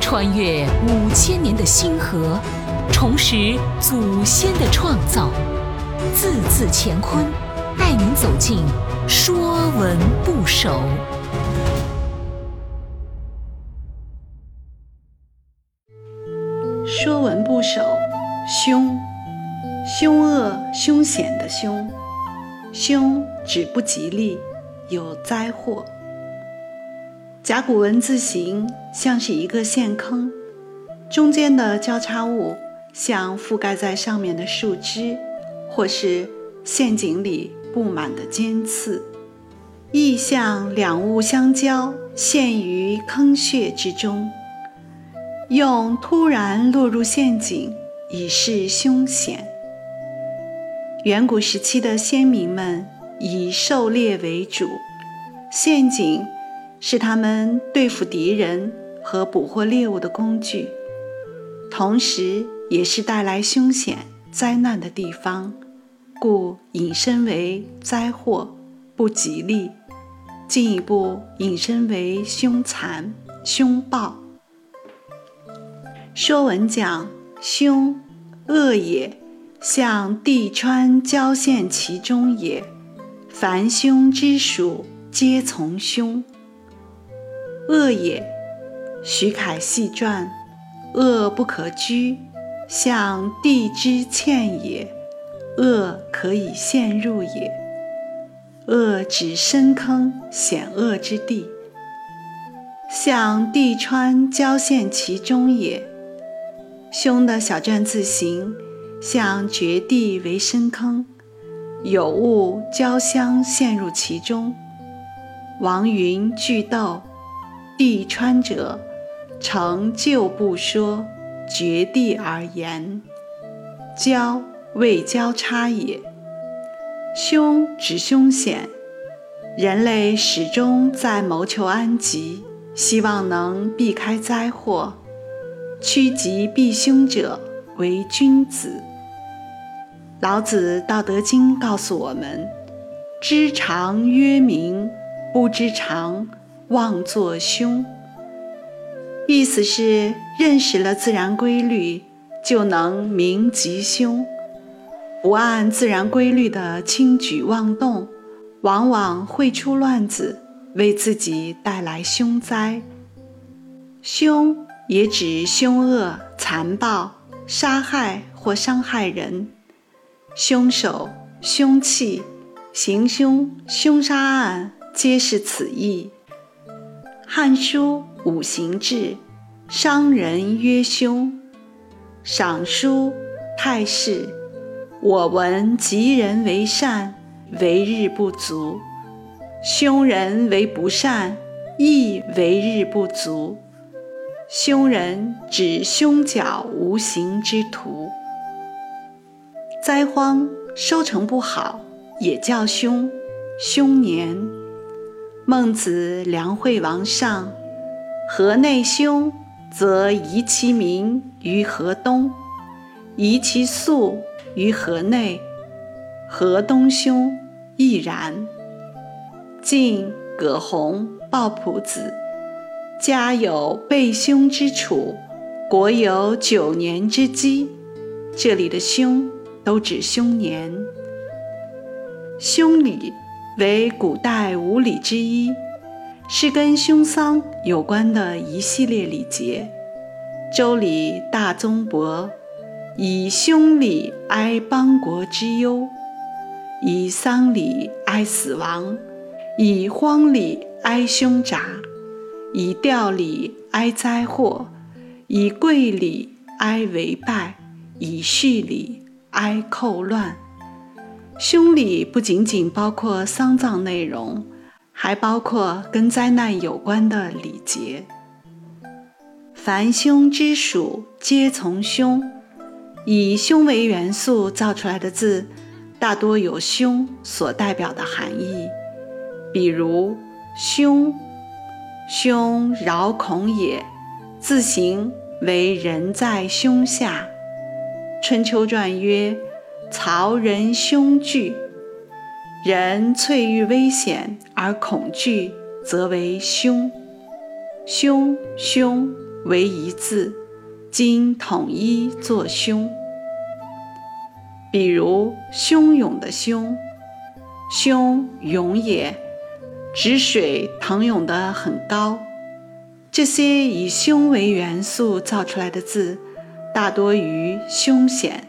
穿越五千年的星河，重拾祖先的创造，字字乾坤，带您走进《说文不首》。《说文不首》凶，凶恶、凶险的凶，凶指不吉利，有灾祸。甲骨文字形像是一个陷坑，中间的交叉物像覆盖在上面的树枝，或是陷阱里布满的尖刺，意象两物相交，陷于坑穴之中，用突然落入陷阱以示凶险。远古时期的先民们以狩猎为主，陷阱。是他们对付敌人和捕获猎物的工具，同时也是带来凶险灾难的地方，故引申为灾祸、不吉利，进一步引申为凶残、凶暴。说文讲凶，恶也，向地川交陷其中也。凡凶之属，皆从凶。恶也，徐凯细传，恶不可居，向地之欠也。恶可以陷入也。恶指深坑险恶之地，向地川交陷其中也。凶的小篆字形，像绝地为深坑，有物交相陷入其中。王云巨斗。地川者，成就不说，绝地而言。交未交叉也。凶指凶险，人类始终在谋求安吉，希望能避开灾祸。趋吉避凶者为君子。老子《道德经》告诉我们：知常曰明，不知常。妄作凶，意思是认识了自然规律，就能明吉凶；不按自然规律的轻举妄动，往往会出乱子，为自己带来凶灾。凶也指凶恶、残暴、杀害或伤害人。凶手、凶器、行凶、凶杀案，皆是此意。《汉书·五行志》：伤人曰凶。赏书太史：我闻吉人为善，为日不足；凶人为不善，亦为日不足。凶人指凶角无形之徒。灾荒收成不好，也叫凶，凶年。孟子《梁惠王上》：河内凶，则移其民于河东；移其粟于河内。河东凶，亦然。晋葛洪《抱朴子》：家有备凶之处，国有九年之积。这里的凶都指凶年。凶礼。为古代五礼之一，是跟凶丧有关的一系列礼节。周礼大宗伯以凶礼哀邦国之忧，以丧礼哀死亡，以荒礼哀凶杂，以吊礼哀灾祸，以贵礼哀为败，以序礼哀寇乱。凶礼不仅仅包括丧葬内容，还包括跟灾难有关的礼节。凡凶之属，皆从凶。以凶为元素造出来的字，大多有凶所代表的含义。比如“凶”，“凶扰恐也”，字形为人在凶下。《春秋传》曰。曹人凶惧，人恻遇危险而恐惧，则为凶。凶、凶为一字，今统一作凶。比如汹涌的汹，汹涌也，指水腾涌得很高。这些以凶为元素造出来的字，大多与凶险、